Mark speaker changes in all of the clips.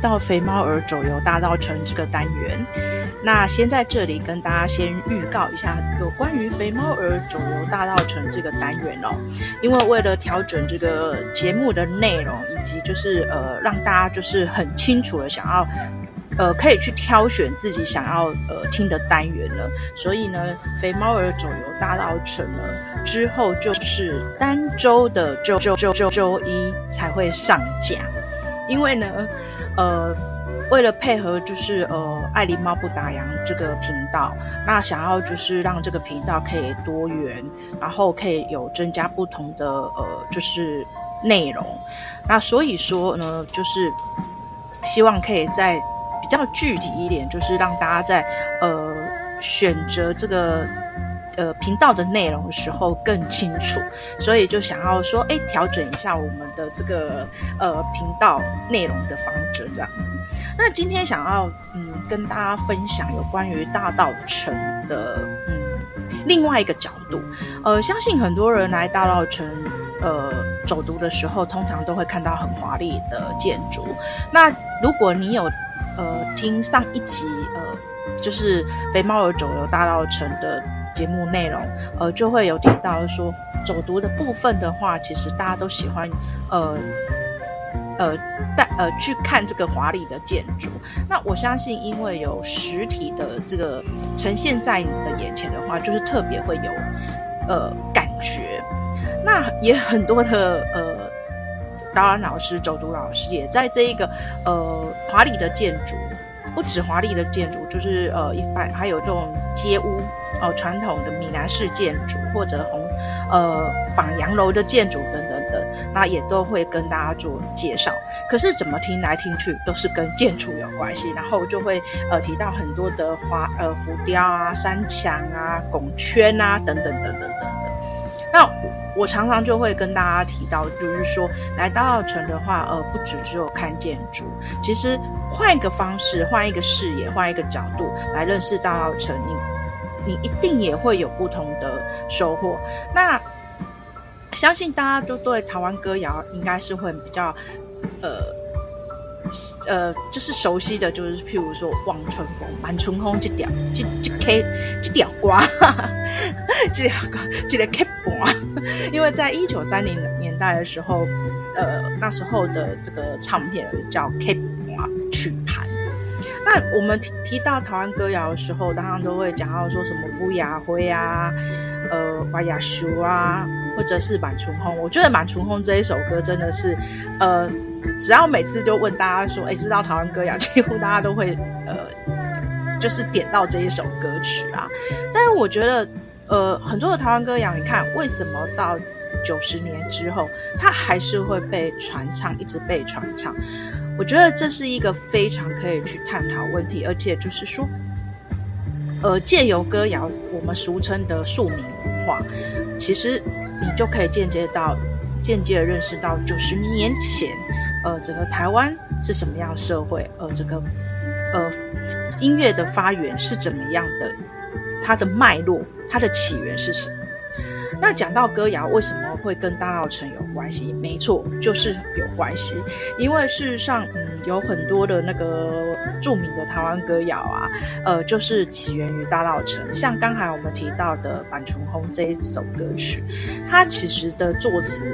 Speaker 1: 到肥猫儿走游大道城这个单元。那先在这里跟大家先预告一下有关于肥猫儿走游大道城这个单元哦，因为为了调整这个节目的内容，以及就是呃让大家就是很清楚的想要呃可以去挑选自己想要呃听的单元了，所以呢，肥猫儿走游大道城呢之后就是单周的周周周周周一才会上架，因为呢，呃。为了配合，就是呃，爱狸猫不打烊这个频道，那想要就是让这个频道可以多元，然后可以有增加不同的呃，就是内容。那所以说呢，就是希望可以再比较具体一点，就是让大家在呃选择这个。呃，频道的内容的时候更清楚，所以就想要说，哎，调整一下我们的这个呃频道内容的方针这样。那今天想要嗯跟大家分享有关于大道城的嗯另外一个角度，呃，相信很多人来大道城呃走读的时候，通常都会看到很华丽的建筑。那如果你有呃听上一集呃就是肥猫儿走游大道城的。节目内容，呃，就会有提到说，走读的部分的话，其实大家都喜欢，呃，呃，带呃去看这个华丽的建筑。那我相信，因为有实体的这个呈现在你的眼前的话，就是特别会有呃感觉。那也很多的呃导览老师、走读老师也在这一个呃华丽的建筑。不止华丽的建筑，就是呃，一般还有这种街屋哦，传统的闽南式建筑或者红呃仿洋楼的建筑等等等，那也都会跟大家做介绍。可是怎么听来听去都是跟建筑有关系，然后就会呃提到很多的花呃浮雕啊、山墙啊、拱圈啊等等等等等等。那我常常就会跟大家提到，就是说来大稻埕的话，呃，不只只有看建筑，其实换一个方式，换一个视野，换一个角度来认识大稻埕，你你一定也会有不同的收获。那相信大家都对台湾歌谣应该是会比较，呃。呃，就是熟悉的就是，譬如说《望春风》《满春风》这条、这这 K、这条瓜，这条瓜，这个 K 盘。因为在一九三零年代的时候，呃，那时候的这个唱片叫 K 盘曲。那我们提提到台湾歌谣的时候，当然都会讲到说什么《乌鸦灰》啊，呃，《花亚树》啊，或者是《满春红》。我觉得《满春红》这一首歌真的是，呃。只要每次就问大家说，哎，知道台湾歌谣，几乎大家都会呃，就是点到这一首歌曲啊。但是我觉得，呃，很多的台湾歌谣，你看为什么到九十年之后，它还是会被传唱，一直被传唱？我觉得这是一个非常可以去探讨问题，而且就是说，呃，借由歌谣，我们俗称的庶民文化，其实你就可以间接到，间接的认识到九十年前。呃，整个台湾是什么样的社会？呃，这个呃音乐的发源是怎么样的？它的脉络，它的起源是什么？那讲到歌谣，为什么会跟大稻埕有关系？没错，就是有关系。因为事实上，嗯，有很多的那个著名的台湾歌谣啊，呃，就是起源于大稻埕。像刚才我们提到的《满春风》这一首歌曲，它其实的作词。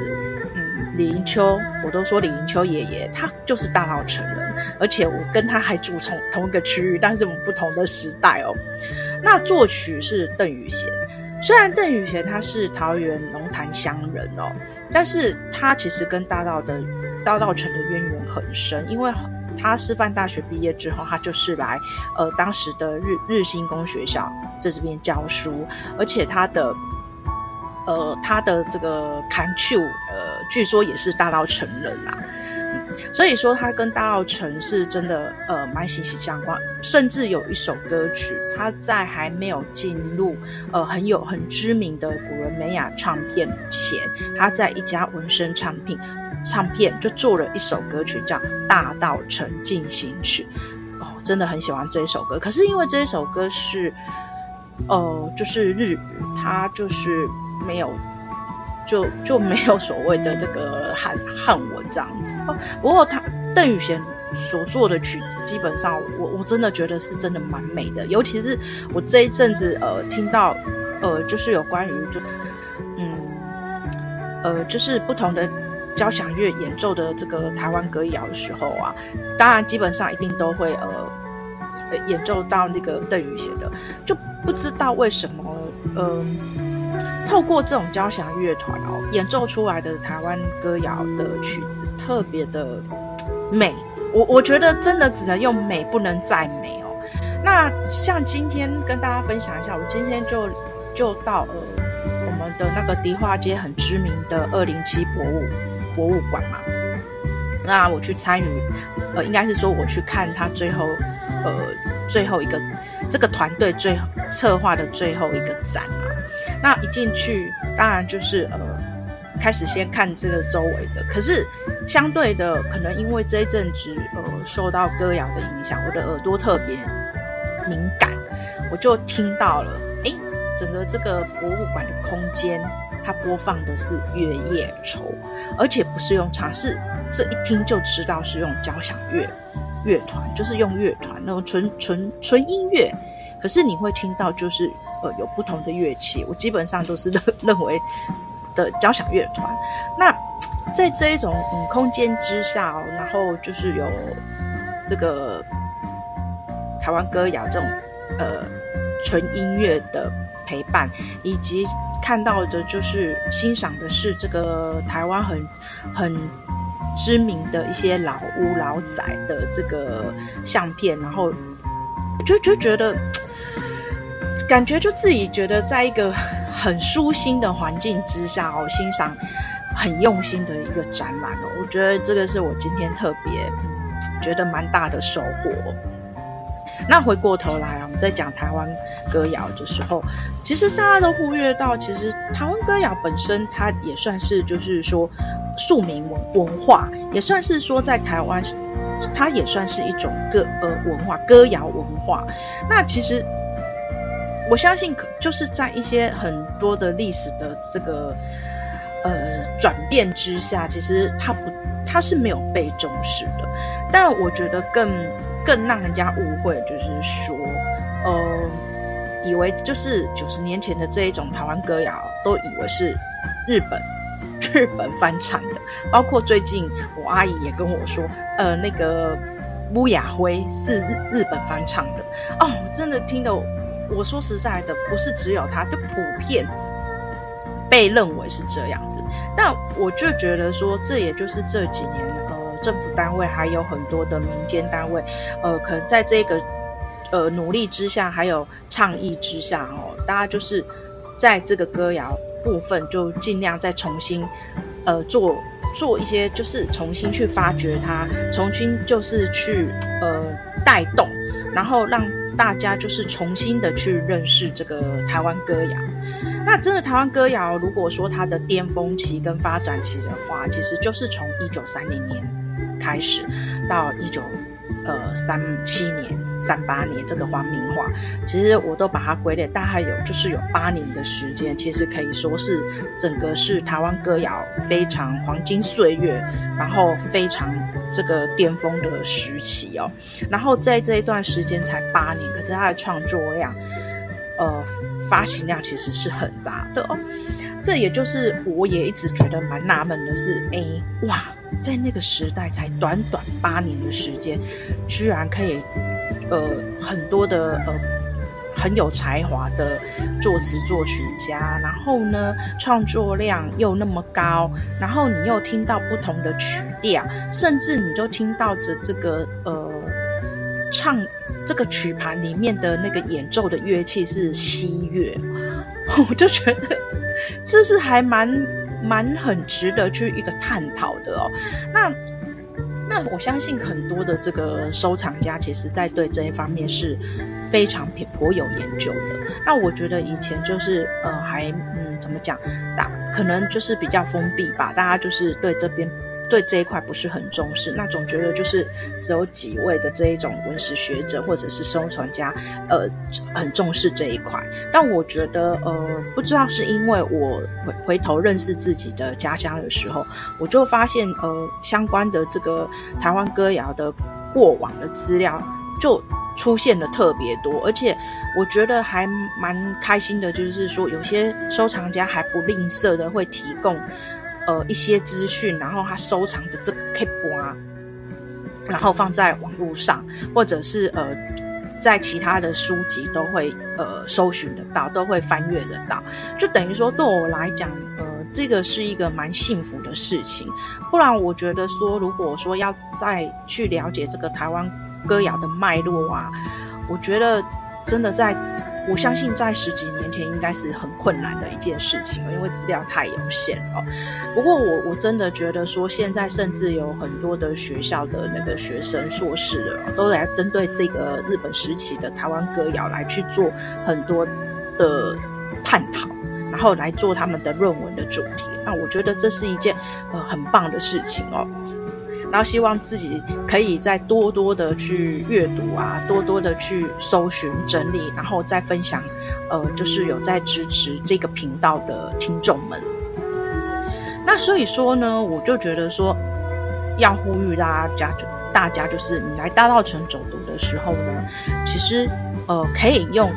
Speaker 1: 嗯李临秋，我都说李临秋爷爷，他就是大稻埕人，而且我跟他还住从同一个区域，但是我们不同的时代哦。那作曲是邓雨贤，虽然邓雨贤他是桃园龙潭乡人哦，但是他其实跟大稻的大稻城的渊源很深，因为他师范大学毕业之后，他就是来呃当时的日日新公学校在这边教书，而且他的。呃，他的这个牵手，呃，据说也是大稻城人呐、啊，所以说他跟大稻埕是真的，呃，蛮息息相关。甚至有一首歌曲，他在还没有进入，呃，很有很知名的古伦美亚唱片前，他在一家纹身唱片唱片就做了一首歌曲，叫《大道城进行曲》。哦，真的很喜欢这一首歌。可是因为这一首歌是，呃，就是日语，它就是。没有，就就没有所谓的这个汉汉文这样子。不过他邓宇贤所做的曲子，基本上我我真的觉得是真的蛮美的。尤其是我这一阵子呃听到呃就是有关于就嗯呃就是不同的交响乐演奏的这个台湾歌谣的时候啊，当然基本上一定都会呃演奏到那个邓宇贤的，就不知道为什么呃。透过这种交响乐团哦，演奏出来的台湾歌谣的曲子特别的美，我我觉得真的只能用美，不能再美哦。那像今天跟大家分享一下，我今天就就到呃我们的那个迪化街很知名的二零七博物博物馆嘛，那我去参与，呃，应该是说我去看他最后呃最后一个这个团队最后策划的最后一个展啊。那一进去，当然就是呃，开始先看这个周围的。可是相对的，可能因为这一阵子呃受到歌谣的影响，我的耳朵特别敏感，我就听到了，哎，整个这个博物馆的空间，它播放的是《月夜愁》，而且不是用唱，是这一听就知道是用交响乐乐团，就是用乐团那种纯纯纯音乐。可是你会听到就是。有不同的乐器，我基本上都是认 认为的交响乐团。那在这一种嗯空间之下哦，然后就是有这个台湾歌谣这种呃纯音乐的陪伴，以及看到的就是欣赏的是这个台湾很很知名的一些老屋老宅的这个相片，然后就就觉得。感觉就自己觉得在一个很舒心的环境之下哦，欣赏很用心的一个展览哦，我觉得这个是我今天特别嗯觉得蛮大的收获。那回过头来啊，我们在讲台湾歌谣的时候，其实大家都忽略到，其实台湾歌谣本身它也算是就是说庶民文文化，也算是说在台湾它也算是一种歌呃文化歌谣文化。那其实。我相信，就是在一些很多的历史的这个呃转变之下，其实它不，它是没有被重视的。但我觉得更更让人家误会，就是说，呃，以为就是九十年前的这一种台湾歌谣，都以为是日本日本翻唱的。包括最近我阿姨也跟我说，呃，那个乌雅辉是日日本翻唱的。哦，我真的听得。我说实在的，不是只有他，就普遍被认为是这样子。但我就觉得说，这也就是这几年，呃，政府单位还有很多的民间单位，呃，可能在这个呃努力之下，还有倡议之下，哦，大家就是在这个歌谣部分，就尽量再重新呃做做一些，就是重新去发掘它，重新就是去呃带动，然后让。大家就是重新的去认识这个台湾歌谣。那真的台湾歌谣，如果说它的巅峰期跟发展期的话，其实就是从一九三零年开始到一九呃三七年、三八年这个黄明华，其实我都把它归类，大概有就是有八年的时间，其实可以说是整个是台湾歌谣非常黄金岁月，然后非常。这个巅峰的时期哦，然后在这一段时间才八年，可是他的创作量，呃，发行量其实是很大的哦。这也就是我也一直觉得蛮纳闷的是，哎，哇，在那个时代才短短八年的时间，居然可以，呃，很多的呃。很有才华的作词作曲家，然后呢，创作量又那么高，然后你又听到不同的曲调，甚至你就听到着这个呃唱这个曲盘里面的那个演奏的乐器是西乐，我就觉得这是还蛮蛮很值得去一个探讨的哦。那。那我相信很多的这个收藏家，其实在对这一方面是非常颇有研究的。那我觉得以前就是呃，还嗯，怎么讲，大可能就是比较封闭吧，大家就是对这边。对这一块不是很重视，那总觉得就是只有几位的这一种文史学者或者是收藏家，呃，很重视这一块。但我觉得，呃，不知道是因为我回回头认识自己的家乡的时候，我就发现，呃，相关的这个台湾歌谣的过往的资料就出现的特别多，而且我觉得还蛮开心的，就是说有些收藏家还不吝啬的会提供呃一些资讯，然后他收藏的这个 Cape 啊，然后放在网络上，或者是呃在其他的书籍都会呃搜寻得到，都会翻阅得到，就等于说对我来讲，呃这个是一个蛮幸福的事情。不然我觉得说，如果说要再去了解这个台湾。歌谣的脉络啊，我觉得真的在，我相信在十几年前应该是很困难的一件事情，因为资料太有限了。不过我我真的觉得说，现在甚至有很多的学校的那个学生硕士了，都来针对这个日本时期的台湾歌谣来去做很多的探讨，然后来做他们的论文的主题。那我觉得这是一件呃很棒的事情哦。然后希望自己可以再多多的去阅读啊，多多的去搜寻整理，然后再分享。呃，就是有在支持这个频道的听众们。那所以说呢，我就觉得说，要呼吁大家，就大家就是你来大稻城走读的时候呢，其实呃可以用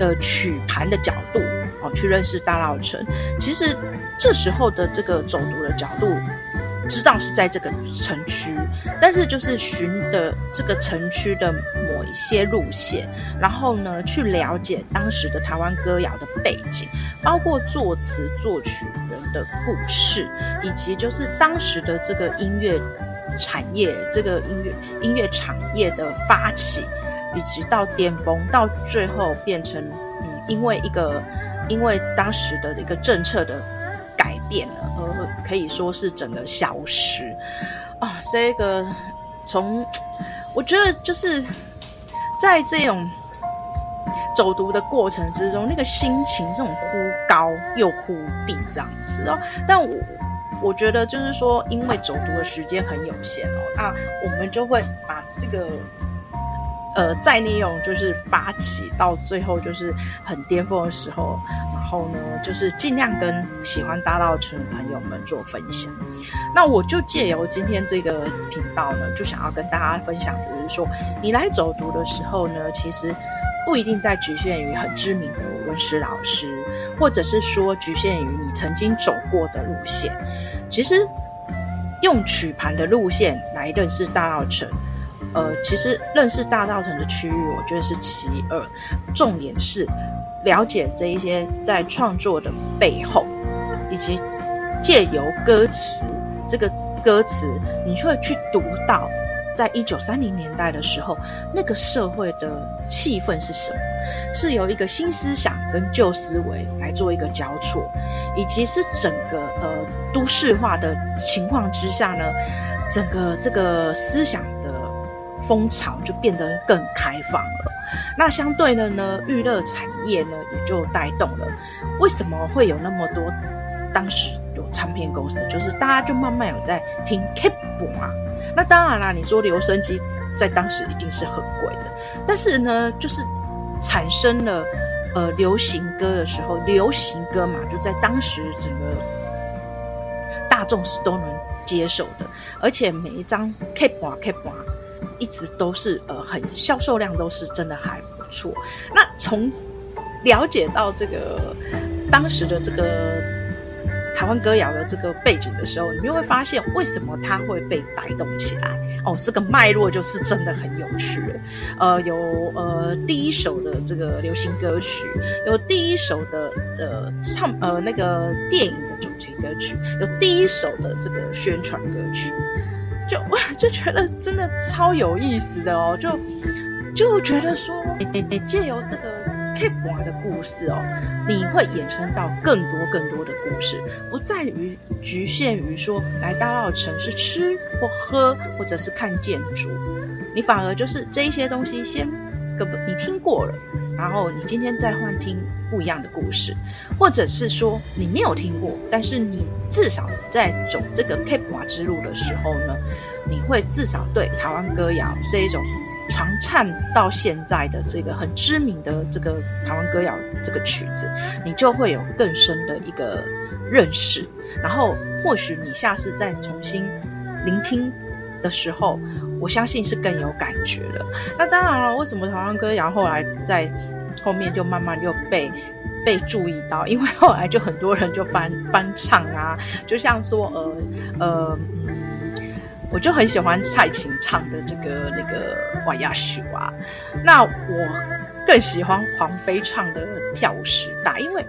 Speaker 1: 呃曲盘的角度哦去认识大稻城。其实这时候的这个走读的角度。知道是在这个城区，但是就是循的这个城区的某一些路线，然后呢，去了解当时的台湾歌谣的背景，包括作词作曲人的故事，以及就是当时的这个音乐产业，这个音乐音乐产业的发起，以及到巅峰，到最后变成嗯，因为一个因为当时的一个政策的改。变，可以说是整个消失啊！这个从我觉得就是在这种走读的过程之中，那个心情这种忽高又忽低这样子哦。但我我觉得就是说，因为走读的时间很有限哦，那我们就会把这个呃再利用，就是发起到最后就是很巅峰的时候。然后呢，就是尽量跟喜欢大稻埕的朋友们做分享。那我就借由今天这个频道呢，就想要跟大家分享，就是说，你来走读的时候呢，其实不一定在局限于很知名的文史老师，或者是说局限于你曾经走过的路线。其实用曲盘的路线来认识大稻城，呃，其实认识大道城的区域，我觉得是其二，重点是。了解这一些在创作的背后，以及借由歌词这个歌词，你就会去读到，在一九三零年代的时候，那个社会的气氛是什么？是由一个新思想跟旧思维来做一个交错，以及是整个呃都市化的情况之下呢，整个这个思想风潮就变得更开放了。那相对的呢，娱乐产业呢也就带动了。为什么会有那么多？当时有唱片公司，就是大家就慢慢有在听 K-pop 啊。那当然啦，你说留声机在当时一定是很贵的，但是呢，就是产生了呃流行歌的时候，流行歌嘛，就在当时整个大众是都能接受的，而且每一张 K-pop K-pop 一直都是呃很销售量都是真的还不错。那从了解到这个当时的这个台湾歌谣的这个背景的时候，你就会发现为什么它会被带动起来哦。这个脉络就是真的很有趣。呃，有呃第一首的这个流行歌曲，有第一首的呃唱呃那个电影的主题歌曲，有第一首的这个宣传歌曲。就哇，就觉得真的超有意思的哦，就就觉得说，你你你借由这个 K-pop 的故事哦，你会衍生到更多更多的故事，不在于局限于说来大澳城是吃或喝或者是看建筑，你反而就是这一些东西先，根本你听过了。然后你今天再换听不一样的故事，或者是说你没有听过，但是你至少在走这个 K-pop 之路的时候呢，你会至少对台湾歌谣这一种传唱到现在的这个很知名的这个台湾歌谣这个曲子，你就会有更深的一个认识。然后或许你下次再重新聆听的时候，我相信是更有感觉的。那当然了，为什么台湾歌谣后来在后面就慢慢就被被注意到？因为后来就很多人就翻翻唱啊，就像说呃呃，我就很喜欢蔡琴唱的这个那个《我呀许啊》，那我更喜欢黄妃唱的《跳舞时代》，因为。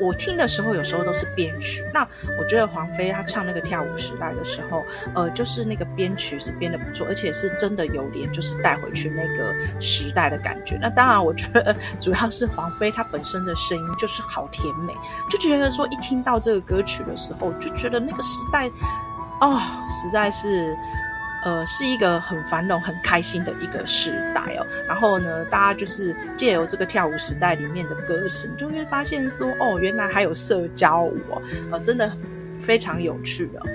Speaker 1: 我听的时候，有时候都是编曲。那我觉得黄妃她唱那个跳舞时代的时候，呃，就是那个编曲是编得不错，而且是真的有点就是带回去那个时代的感觉。那当然，我觉得 主要是黄妃她本身的声音就是好甜美，就觉得说一听到这个歌曲的时候，就觉得那个时代，哦，实在是。呃，是一个很繁荣、很开心的一个时代哦。然后呢，大家就是借由这个跳舞时代里面的歌声，就会发现说，哦，原来还有社交舞哦，呃，真的非常有趣哦。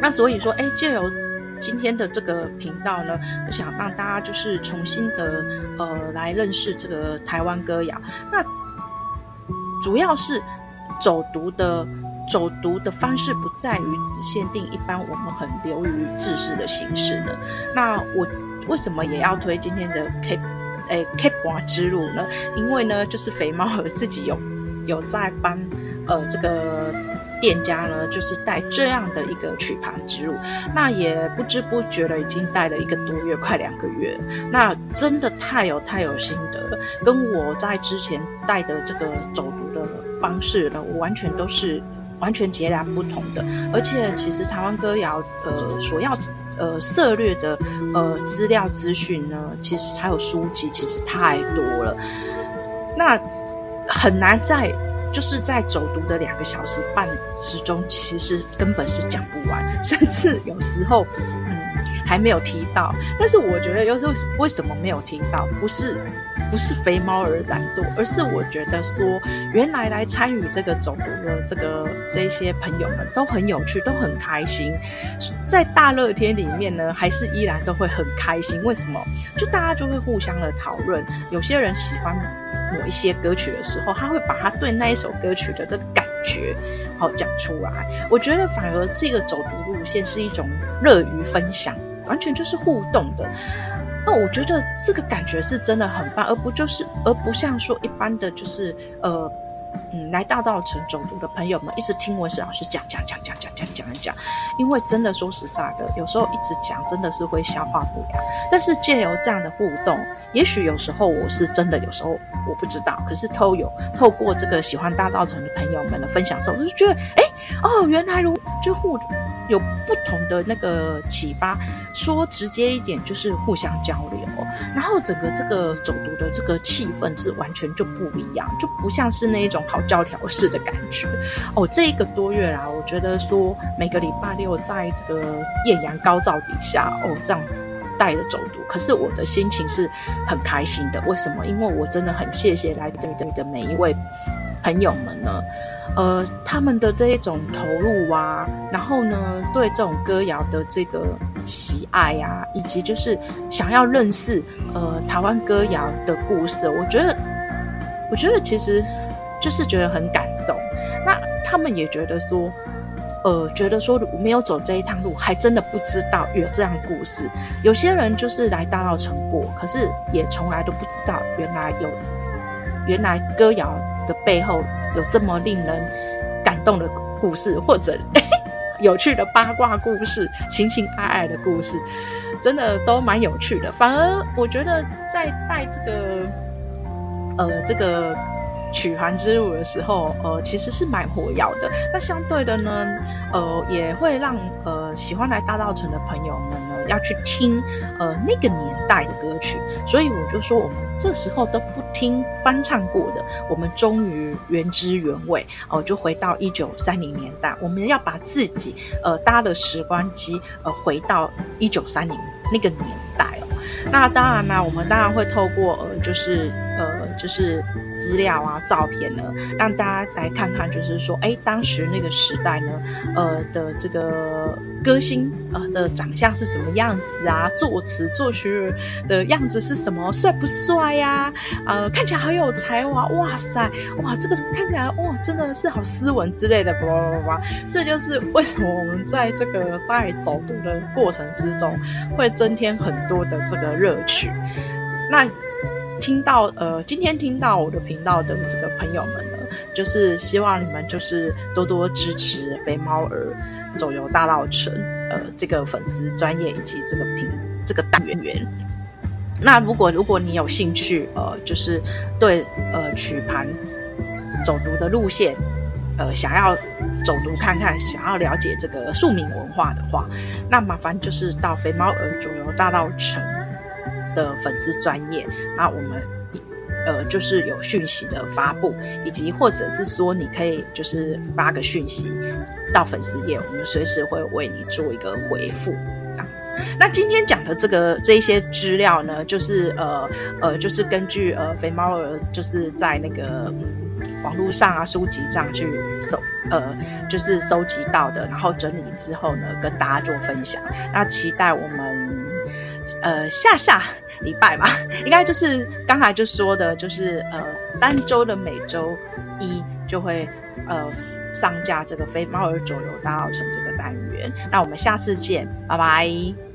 Speaker 1: 那所以说，哎，借由今天的这个频道呢，我想让大家就是重新的呃来认识这个台湾歌谣。那主要是走读的。走读的方式不在于只限定一般我们很流于制式的形式呢。那我为什么也要推今天的 K 诶 K 博之路呢？因为呢，就是肥猫儿自己有 有在帮呃这个店家呢，就是带这样的一个曲盘之路。那也不知不觉的已经带了一个多月，快两个月。那真的太有太有心得了，跟我在之前带的这个走读的方式呢，我完全都是。完全截然不同的，而且其实台湾歌谣呃所要呃涉略的呃资料资讯呢，其实还有书籍，其实太多了，那很难在就是在走读的两个小时半之中，其实根本是讲不完，甚至有时候嗯还没有提到。但是我觉得有时候为什么没有提到，不是。不是肥猫而懒惰，而是我觉得说，原来来参与这个走读的这个这些朋友们都很有趣，都很开心。在大热天里面呢，还是依然都会很开心。为什么？就大家就会互相的讨论。有些人喜欢某一些歌曲的时候，他会把他对那一首歌曲的这个感觉好讲出来。我觉得反而这个走读路线是一种乐于分享，完全就是互动的。那我觉得这个感觉是真的很棒，而不就是而不像说一般的就是呃嗯来大道城走读的朋友们一直听文史老师讲讲讲讲讲讲讲讲，因为真的说实在的，有时候一直讲真的是会消化不良。但是借由这样的互动，也许有时候我是真的，有时候我不知道，可是透有透过这个喜欢大道城的朋友们的分享的时候，我就觉得哎哦原来如就互。有不同的那个启发，说直接一点就是互相交流，然后整个这个走读的这个气氛是完全就不一样，就不像是那一种好教条式的感觉哦。这一个多月啦，我觉得说每个礼拜六在这个艳阳高照底下哦，这样带着走读，可是我的心情是很开心的。为什么？因为我真的很谢谢来对对的每一位朋友们呢。呃，他们的这一种投入啊，然后呢，对这种歌谣的这个喜爱呀、啊，以及就是想要认识呃台湾歌谣的故事，我觉得，我觉得其实就是觉得很感动。那他们也觉得说，呃，觉得说没有走这一趟路，还真的不知道有这样故事。有些人就是来大闹成果，可是也从来都不知道原来有原来歌谣的背后。有这么令人感动的故事，或者 有趣的八卦故事、情情爱爱的故事，真的都蛮有趣的。反而我觉得在带这个呃这个曲环之路的时候，呃其实是蛮活跃的。那相对的呢，呃也会让呃喜欢来大稻埕的朋友们呢要去听呃那个年代的歌曲。所以我就说我们。这时候都不听翻唱过的，我们终于原汁原味哦，就回到一九三零年代。我们要把自己呃搭的时光机呃回到一九三零那个年代哦。那当然呢，我们当然会透过呃就是呃就是资料啊照片呢，让大家来看看，就是说哎当时那个时代呢呃的这个歌星呃的长相是什么样子啊，作词作曲的样子是什么，帅不帅呀？呃，看起来好有才华，哇塞，哇，这个看起来哇，真的是好斯文之类的，叭叭叭叭，这就是为什么我们在这个带走读的过程之中，会增添很多的这个乐趣。那听到呃，今天听到我的频道的这个朋友们呢，就是希望你们就是多多支持肥猫儿走游大道城呃这个粉丝专业以及这个品这个单元。那如果如果你有兴趣呃，就是对呃曲盘走读的路线呃想要走读看看，想要了解这个庶民文化的话，那麻烦就是到肥猫儿走游大道城。的粉丝专业，那我们呃就是有讯息的发布，以及或者是说你可以就是发个讯息到粉丝页，我们随时会为你做一个回复，这样子。那今天讲的这个这一些资料呢，就是呃呃就是根据呃肥猫儿就是在那个、网络上啊书籍上去搜呃就是收集到的，然后整理之后呢跟大家做分享。那期待我们呃下下。礼拜嘛，应该就是刚才就说的，就是呃，单周的每周一就会呃上架这个非猫儿走游大奥城这个单元。那我们下次见，拜拜。